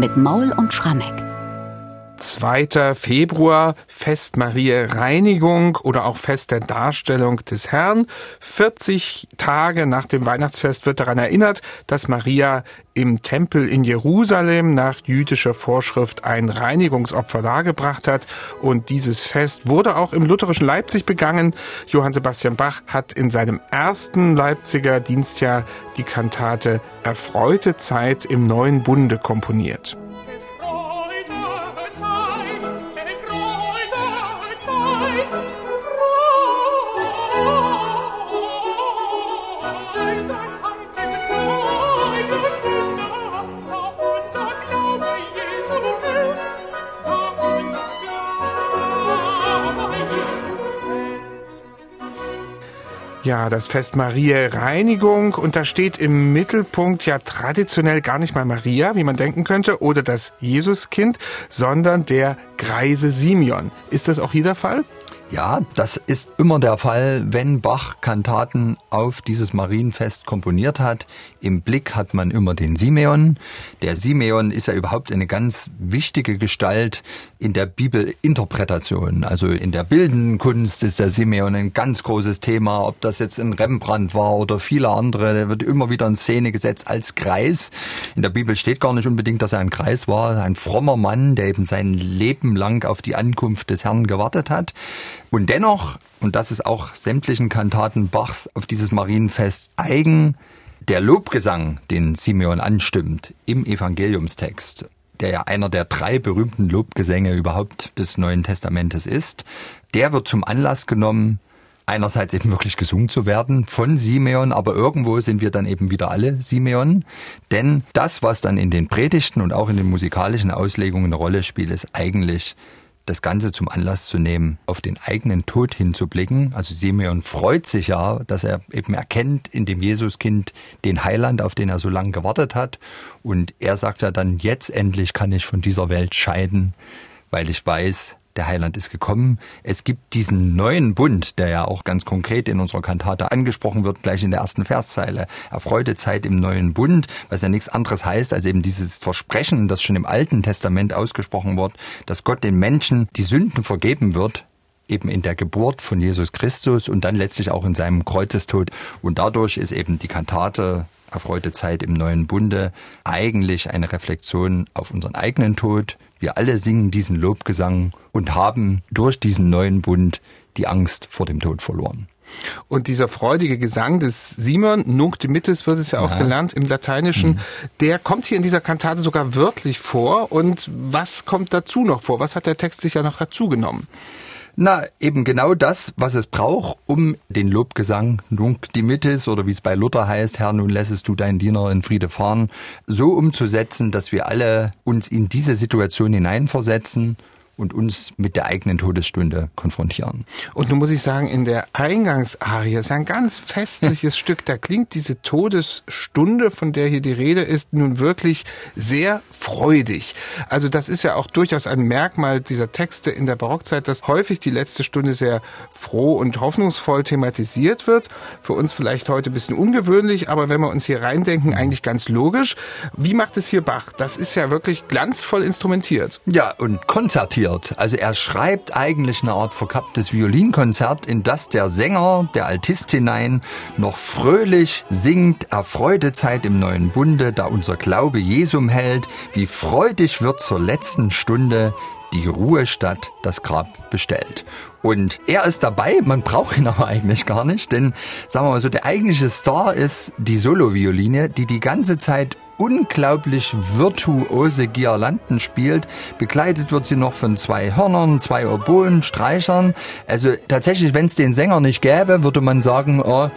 mit Maul und Schrammeck. 2. Februar, Fest Maria Reinigung oder auch Fest der Darstellung des Herrn. 40 Tage nach dem Weihnachtsfest wird daran erinnert, dass Maria im Tempel in Jerusalem nach jüdischer Vorschrift ein Reinigungsopfer dargebracht hat. Und dieses Fest wurde auch im lutherischen Leipzig begangen. Johann Sebastian Bach hat in seinem ersten Leipziger Dienstjahr die Kantate Erfreute Zeit im neuen Bunde komponiert. Ja, das Fest Maria Reinigung und da steht im Mittelpunkt ja traditionell gar nicht mal Maria, wie man denken könnte, oder das Jesuskind, sondern der greise Simeon. Ist das auch hier der Fall? Ja, das ist immer der Fall, wenn Bach Kantaten auf dieses Marienfest komponiert hat. Im Blick hat man immer den Simeon. Der Simeon ist ja überhaupt eine ganz wichtige Gestalt in der Bibelinterpretation. Also in der bildenden Kunst ist der Simeon ein ganz großes Thema. Ob das jetzt in Rembrandt war oder viele andere, der wird immer wieder in Szene gesetzt als Kreis. In der Bibel steht gar nicht unbedingt, dass er ein Kreis war. Ein frommer Mann, der eben sein Leben lang auf die Ankunft des Herrn gewartet hat. Und dennoch, und das ist auch sämtlichen Kantaten Bachs auf dieses Marienfest eigen, der Lobgesang, den Simeon anstimmt im Evangeliumstext, der ja einer der drei berühmten Lobgesänge überhaupt des Neuen Testamentes ist, der wird zum Anlass genommen, einerseits eben wirklich gesungen zu werden von Simeon, aber irgendwo sind wir dann eben wieder alle Simeon. Denn das, was dann in den Predigten und auch in den musikalischen Auslegungen eine Rolle spielt, ist eigentlich das Ganze zum Anlass zu nehmen, auf den eigenen Tod hinzublicken. Also Simeon freut sich ja, dass er eben erkennt in dem Jesuskind den Heiland, auf den er so lange gewartet hat. Und er sagt ja dann, jetzt endlich kann ich von dieser Welt scheiden, weil ich weiß, der Heiland ist gekommen. Es gibt diesen neuen Bund, der ja auch ganz konkret in unserer Kantate angesprochen wird, gleich in der ersten Verszeile. Erfreute Zeit im neuen Bund, was ja nichts anderes heißt, als eben dieses Versprechen, das schon im Alten Testament ausgesprochen wird, dass Gott den Menschen die Sünden vergeben wird, eben in der Geburt von Jesus Christus und dann letztlich auch in seinem Kreuzestod. Und dadurch ist eben die Kantate Erfreute Zeit im neuen Bunde eigentlich eine Reflexion auf unseren eigenen Tod. Wir alle singen diesen Lobgesang und haben durch diesen neuen Bund die Angst vor dem Tod verloren. Und dieser freudige Gesang des Simon, Nunc dimittis wird es ja auch ja. gelernt im Lateinischen, mhm. der kommt hier in dieser Kantate sogar wörtlich vor. Und was kommt dazu noch vor? Was hat der Text sich ja noch dazu genommen? Na, eben genau das, was es braucht, um den Lobgesang Nunc dimittis oder wie es bei Luther heißt, Herr, nun lässest du deinen Diener in Friede fahren, so umzusetzen, dass wir alle uns in diese Situation hineinversetzen und uns mit der eigenen Todesstunde konfrontieren. Und nun muss ich sagen, in der Eingangsarie ist ein ganz festliches Stück. Da klingt diese Todesstunde, von der hier die Rede ist, nun wirklich sehr freudig. Also das ist ja auch durchaus ein Merkmal dieser Texte in der Barockzeit, dass häufig die letzte Stunde sehr froh und hoffnungsvoll thematisiert wird. Für uns vielleicht heute ein bisschen ungewöhnlich, aber wenn wir uns hier reindenken, eigentlich ganz logisch. Wie macht es hier Bach? Das ist ja wirklich glanzvoll instrumentiert. Ja, und konzertiert komponiert. Also er schreibt eigentlich eine Art verkapptes Violinkonzert, in das der Sänger, der Altist hinein, noch fröhlich singt, erfreute Zeit im neuen Bunde, da unser Glaube Jesum hält, wie freudig wird zur letzten Stunde die Ruhestadt das Grab bestellt. Und er ist dabei, man braucht ihn aber eigentlich gar nicht, denn sagen wir mal so, der eigentliche Star ist die Solo-Violine, die die ganze Zeit unglaublich virtuose Girlanden spielt. Begleitet wird sie noch von zwei Hörnern, zwei Oboen, Streichern. Also tatsächlich, wenn es den Sänger nicht gäbe, würde man sagen, oh,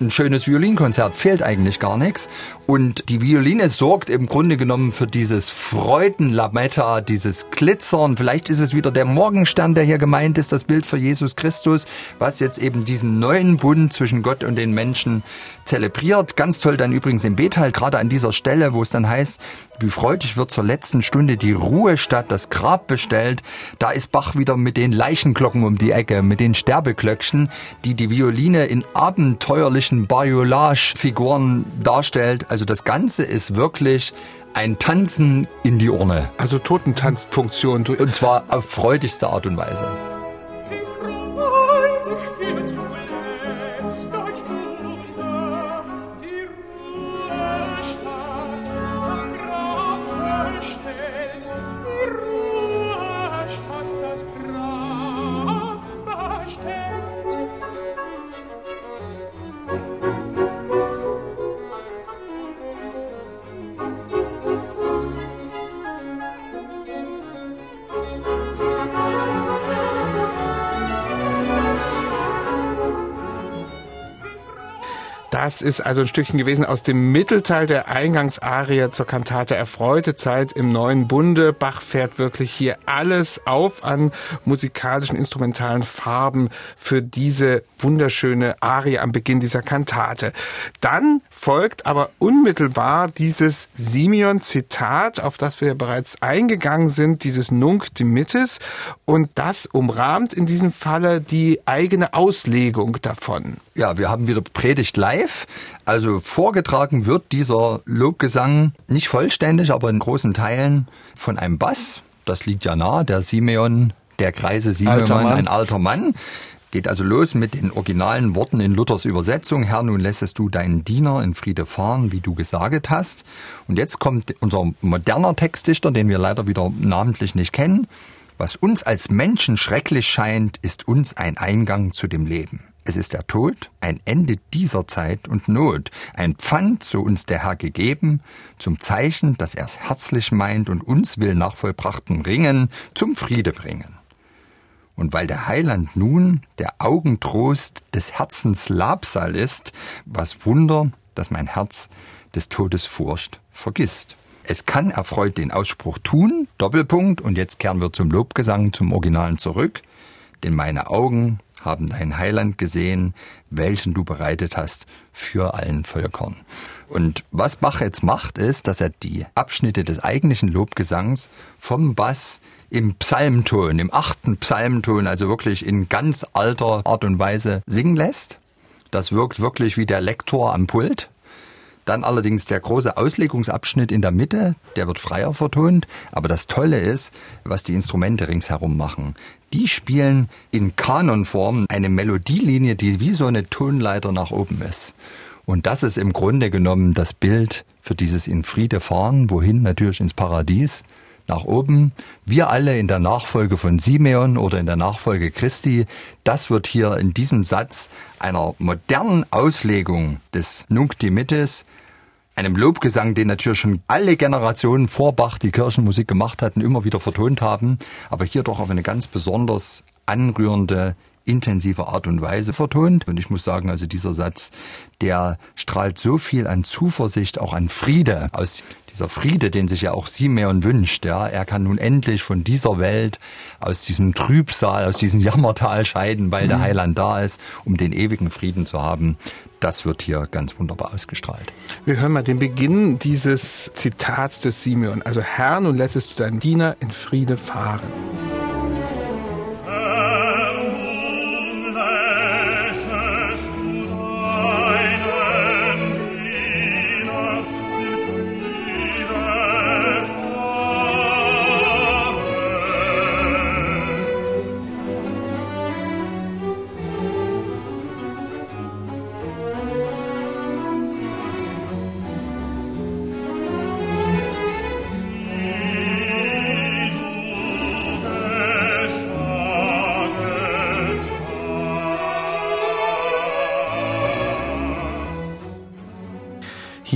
ein schönes Violinkonzert fehlt eigentlich gar nichts. Und die Violine sorgt im Grunde genommen für dieses Freudenlametta, dieses Glitzern. Vielleicht ist es wieder der Morgenstern, der hier gemeint ist, das Bild für Jesus Christus, was jetzt eben diesen neuen Bund zwischen Gott und den Menschen zelebriert. Ganz toll dann übrigens im Betal, gerade an dieser Stelle, Stelle, wo es dann heißt, wie freudig wird zur letzten Stunde die Ruhestadt, das Grab bestellt. Da ist Bach wieder mit den Leichenglocken um die Ecke, mit den Sterbeglöckchen, die die Violine in abenteuerlichen Bariolage-Figuren darstellt. Also das Ganze ist wirklich ein Tanzen in die Urne. Also Totentanzfunktion. Und zwar auf freudigste Art und Weise. Das ist also ein Stückchen gewesen aus dem Mittelteil der Eingangsarie zur Kantate Erfreute Zeit im Neuen Bunde. Bach fährt wirklich hier alles auf an musikalischen, instrumentalen Farben für diese wunderschöne Arie am Beginn dieser Kantate. Dann folgt aber unmittelbar dieses Simeon-Zitat, auf das wir bereits eingegangen sind, dieses Nunc dimittis. Und das umrahmt in diesem Falle die eigene Auslegung davon. Ja, wir haben wieder Predigt live. Also vorgetragen wird dieser Lobgesang nicht vollständig, aber in großen Teilen von einem Bass. Das liegt ja nah, der Simeon, der Kreise Simeon, alter ein alter Mann. Geht also los mit den originalen Worten in Luthers Übersetzung. Herr, nun lässest du deinen Diener in Friede fahren, wie du gesagt hast. Und jetzt kommt unser moderner Textdichter, den wir leider wieder namentlich nicht kennen. Was uns als Menschen schrecklich scheint, ist uns ein Eingang zu dem Leben. Es ist der Tod, ein Ende dieser Zeit und Not, ein Pfand, so uns der Herr gegeben, zum Zeichen, dass er's herzlich meint und uns will nach vollbrachten Ringen zum Friede bringen. Und weil der Heiland nun der Augentrost des Herzens Labsal ist, was Wunder, dass mein Herz des Todes Furcht vergisst. Es kann erfreut den Ausspruch tun, Doppelpunkt, und jetzt kehren wir zum Lobgesang, zum Originalen zurück, denn meine Augen haben dein Heiland gesehen, welchen du bereitet hast für allen Völkern. Und was Bach jetzt macht, ist, dass er die Abschnitte des eigentlichen Lobgesangs vom Bass im Psalmton, im achten Psalmton, also wirklich in ganz alter Art und Weise singen lässt. Das wirkt wirklich wie der Lektor am Pult. Dann allerdings der große Auslegungsabschnitt in der Mitte, der wird freier vertont. Aber das Tolle ist, was die Instrumente ringsherum machen. Die spielen in Kanonform eine Melodielinie, die wie so eine Tonleiter nach oben ist. Und das ist im Grunde genommen das Bild für dieses in Friede fahren, wohin natürlich ins Paradies, nach oben. Wir alle in der Nachfolge von Simeon oder in der Nachfolge Christi, das wird hier in diesem Satz einer modernen Auslegung des Nunc Dimittis einem Lobgesang, den natürlich schon alle Generationen vor Bach, die Kirchenmusik gemacht hatten, immer wieder vertont haben, aber hier doch auf eine ganz besonders anrührende, intensive Art und Weise vertont. Und ich muss sagen, also dieser Satz, der strahlt so viel an Zuversicht, auch an Friede aus dieser Friede, den sich ja auch Simeon wünscht, ja, er kann nun endlich von dieser Welt, aus diesem Trübsal, aus diesem Jammertal scheiden, weil mhm. der Heiland da ist, um den ewigen Frieden zu haben. Das wird hier ganz wunderbar ausgestrahlt. Wir hören mal den Beginn dieses Zitats des Simeon. Also Herr, nun lässest du deinen Diener in Friede fahren.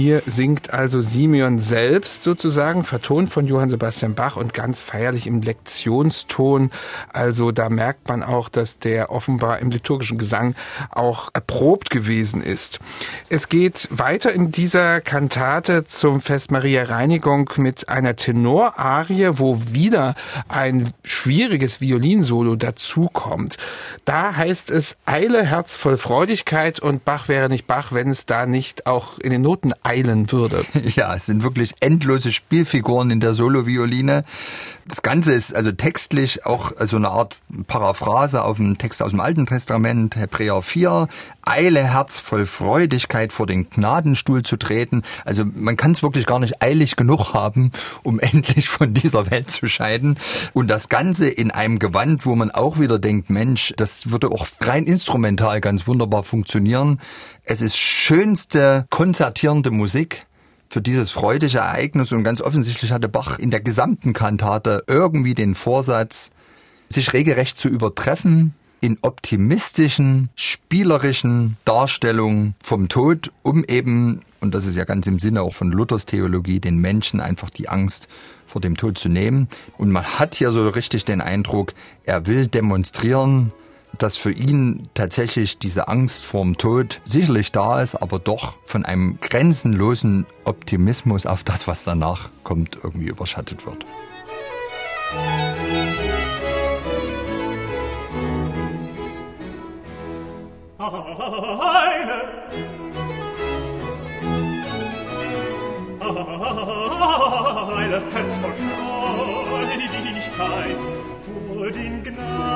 Hier singt also Simeon selbst sozusagen, vertont von Johann Sebastian Bach und ganz feierlich im Lektionston. Also da merkt man auch, dass der offenbar im liturgischen Gesang auch erprobt gewesen ist. Es geht weiter in dieser Kantate zum Fest Maria Reinigung mit einer Tenorarie, wo wieder ein schwieriges Violinsolo dazukommt. Da heißt es Eile, Herz voll Freudigkeit und Bach wäre nicht Bach, wenn es da nicht auch in den Noten eilen würde. Ja, es sind wirklich endlose Spielfiguren in der Solovioline. Das Ganze ist also textlich auch so eine Art Paraphrase auf einen Text aus dem Alten Testament, Hebräer 4. Eile, Herz voll Freudigkeit vor den Gnadenstuhl zu treten. Also man kann es wirklich gar nicht eilig genug haben, um endlich von dieser Welt zu scheiden. Und das Ganze in einem Gewand, wo man auch wieder denkt, Mensch, das würde auch rein instrumental ganz wunderbar funktionieren. Es ist schönste konzertierende Musik für dieses freudige Ereignis und ganz offensichtlich hatte Bach in der gesamten Kantate irgendwie den Vorsatz, sich regelrecht zu übertreffen in optimistischen, spielerischen Darstellungen vom Tod, um eben, und das ist ja ganz im Sinne auch von Luthers Theologie, den Menschen einfach die Angst vor dem Tod zu nehmen. Und man hat hier so richtig den Eindruck, er will demonstrieren, dass für ihn tatsächlich diese Angst vorm Tod sicherlich da ist, aber doch von einem grenzenlosen Optimismus auf das, was danach kommt, irgendwie überschattet wird. Den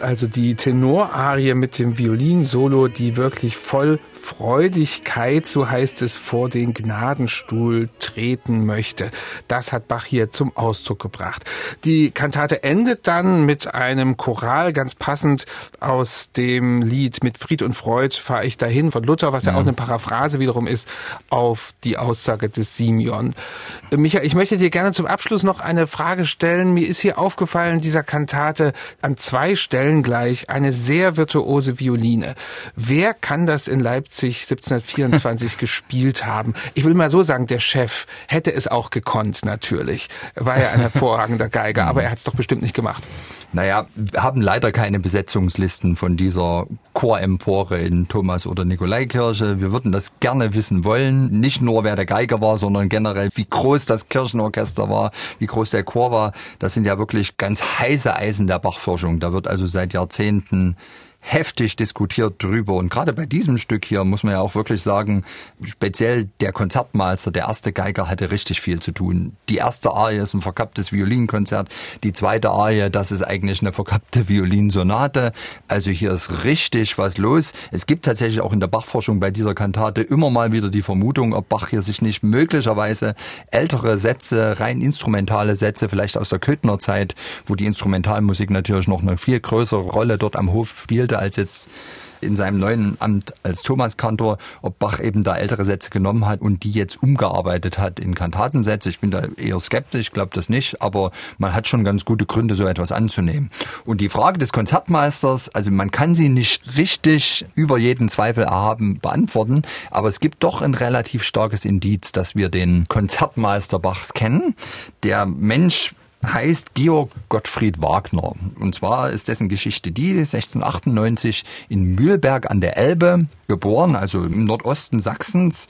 ist also die Tenorarie mit dem Violinsolo, die wirklich voll Freudigkeit, so heißt es, vor den Gnadenstuhl treten möchte. Das hat Bach hier zum Ausdruck gebracht. Die Kantate endet dann mit einem Choral, ganz passend aus dem Lied Mit Fried und Freud fahre ich dahin von Luther, was ja, ja auch eine Paraphrase wiederum ist auf die Aussage des Simeon. Michael, ich möchte dir gerne zum Abschluss noch eine Frage stellen. Mir ist hier aufgefallen, dieser Kantate an zwei Stellen gleich eine sehr virtuose Violine. Wer kann das in Leipzig 1724 gespielt haben. Ich will mal so sagen, der Chef hätte es auch gekonnt, natürlich. War ja ein hervorragender Geiger, aber er hat es doch bestimmt nicht gemacht. Naja, wir haben leider keine Besetzungslisten von dieser Chorempore in Thomas- oder Nikolaikirche. Wir würden das gerne wissen wollen. Nicht nur, wer der Geiger war, sondern generell, wie groß das Kirchenorchester war, wie groß der Chor war. Das sind ja wirklich ganz heiße Eisen der Bachforschung. Da wird also seit Jahrzehnten heftig diskutiert drüber. Und gerade bei diesem Stück hier muss man ja auch wirklich sagen, speziell der Konzertmeister, der erste Geiger, hatte richtig viel zu tun. Die erste Arie ist ein verkapptes Violinkonzert. Die zweite Arie, das ist eigentlich eine verkappte Violinsonate. Also hier ist richtig was los. Es gibt tatsächlich auch in der Bachforschung bei dieser Kantate immer mal wieder die Vermutung, ob Bach hier sich nicht möglicherweise ältere Sätze, rein instrumentale Sätze, vielleicht aus der Köthner Zeit, wo die Instrumentalmusik natürlich noch eine viel größere Rolle dort am Hof spielt, spielte als jetzt in seinem neuen Amt als Thomaskantor, ob Bach eben da ältere Sätze genommen hat und die jetzt umgearbeitet hat in Kantatensätze. Ich bin da eher skeptisch, glaube das nicht, aber man hat schon ganz gute Gründe, so etwas anzunehmen. Und die Frage des Konzertmeisters, also man kann sie nicht richtig über jeden Zweifel erhaben beantworten, aber es gibt doch ein relativ starkes Indiz, dass wir den Konzertmeister Bachs kennen. Der Mensch heißt Georg Gottfried Wagner. Und zwar ist dessen Geschichte die, 1698 in Mühlberg an der Elbe geboren, also im Nordosten Sachsens.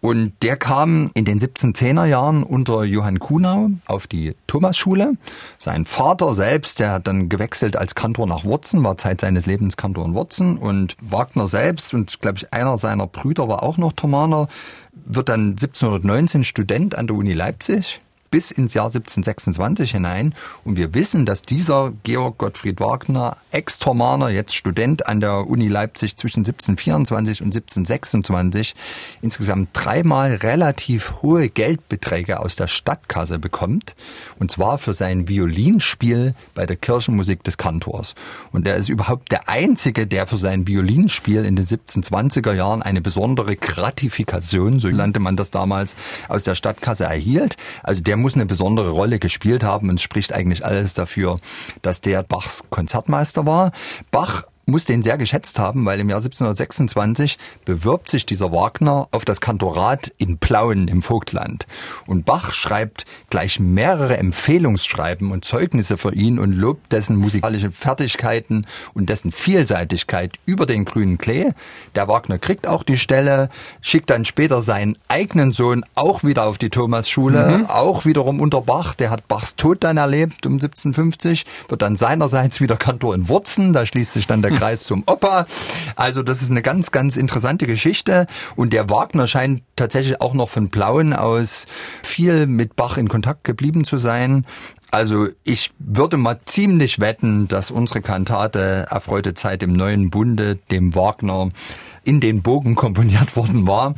Und der kam in den 1710er Jahren unter Johann Kuhnau auf die Thomasschule. Sein Vater selbst, der hat dann gewechselt als Kantor nach Wurzen, war Zeit seines Lebens Kantor in Wurzen. Und Wagner selbst und, glaube ich, einer seiner Brüder war auch noch Thomaner, wird dann 1719 Student an der Uni Leipzig bis ins Jahr 1726 hinein. Und wir wissen, dass dieser Georg Gottfried Wagner, Ex-Tormaner, jetzt Student an der Uni Leipzig zwischen 1724 und 1726, insgesamt dreimal relativ hohe Geldbeträge aus der Stadtkasse bekommt. Und zwar für sein Violinspiel bei der Kirchenmusik des Kantors. Und er ist überhaupt der Einzige, der für sein Violinspiel in den 1720er Jahren eine besondere Gratifikation, so nannte man das damals, aus der Stadtkasse erhielt. Also der muss eine besondere Rolle gespielt haben und es spricht eigentlich alles dafür, dass der Bachs Konzertmeister war. Bach muss den sehr geschätzt haben, weil im Jahr 1726 bewirbt sich dieser Wagner auf das Kantorat in Plauen im Vogtland. Und Bach schreibt gleich mehrere Empfehlungsschreiben und Zeugnisse für ihn und lobt dessen musikalische Fertigkeiten und dessen Vielseitigkeit über den grünen Klee. Der Wagner kriegt auch die Stelle, schickt dann später seinen eigenen Sohn auch wieder auf die Thomasschule, mhm. auch wiederum unter Bach. Der hat Bachs Tod dann erlebt um 1750, wird dann seinerseits wieder Kantor in Wurzen. Da schließt sich dann der Kreis zum Opa. Also das ist eine ganz, ganz interessante Geschichte. Und der Wagner scheint tatsächlich auch noch von Blauen aus viel mit Bach in Kontakt geblieben zu sein. Also ich würde mal ziemlich wetten, dass unsere Kantate Erfreute Zeit im neuen Bunde dem Wagner in den Bogen komponiert worden war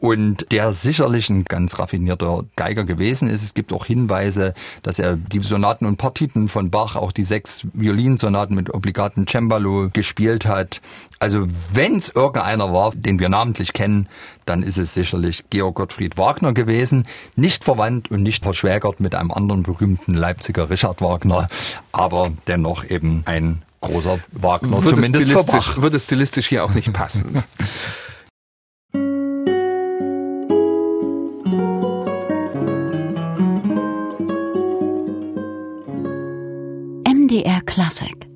und der sicherlich ein ganz raffinierter Geiger gewesen ist. Es gibt auch Hinweise, dass er die Sonaten und Partiten von Bach, auch die sechs Violinsonaten mit obligaten Cembalo gespielt hat. Also wenn es irgendeiner war, den wir namentlich kennen, dann ist es sicherlich Georg Gottfried Wagner gewesen. Nicht verwandt und nicht verschwägert mit einem anderen berühmten Leipziger Richard Wagner, aber dennoch eben ein großer Wagner, würde zumindest stilistisch, Würde stilistisch hier auch nicht passen. MDR Classic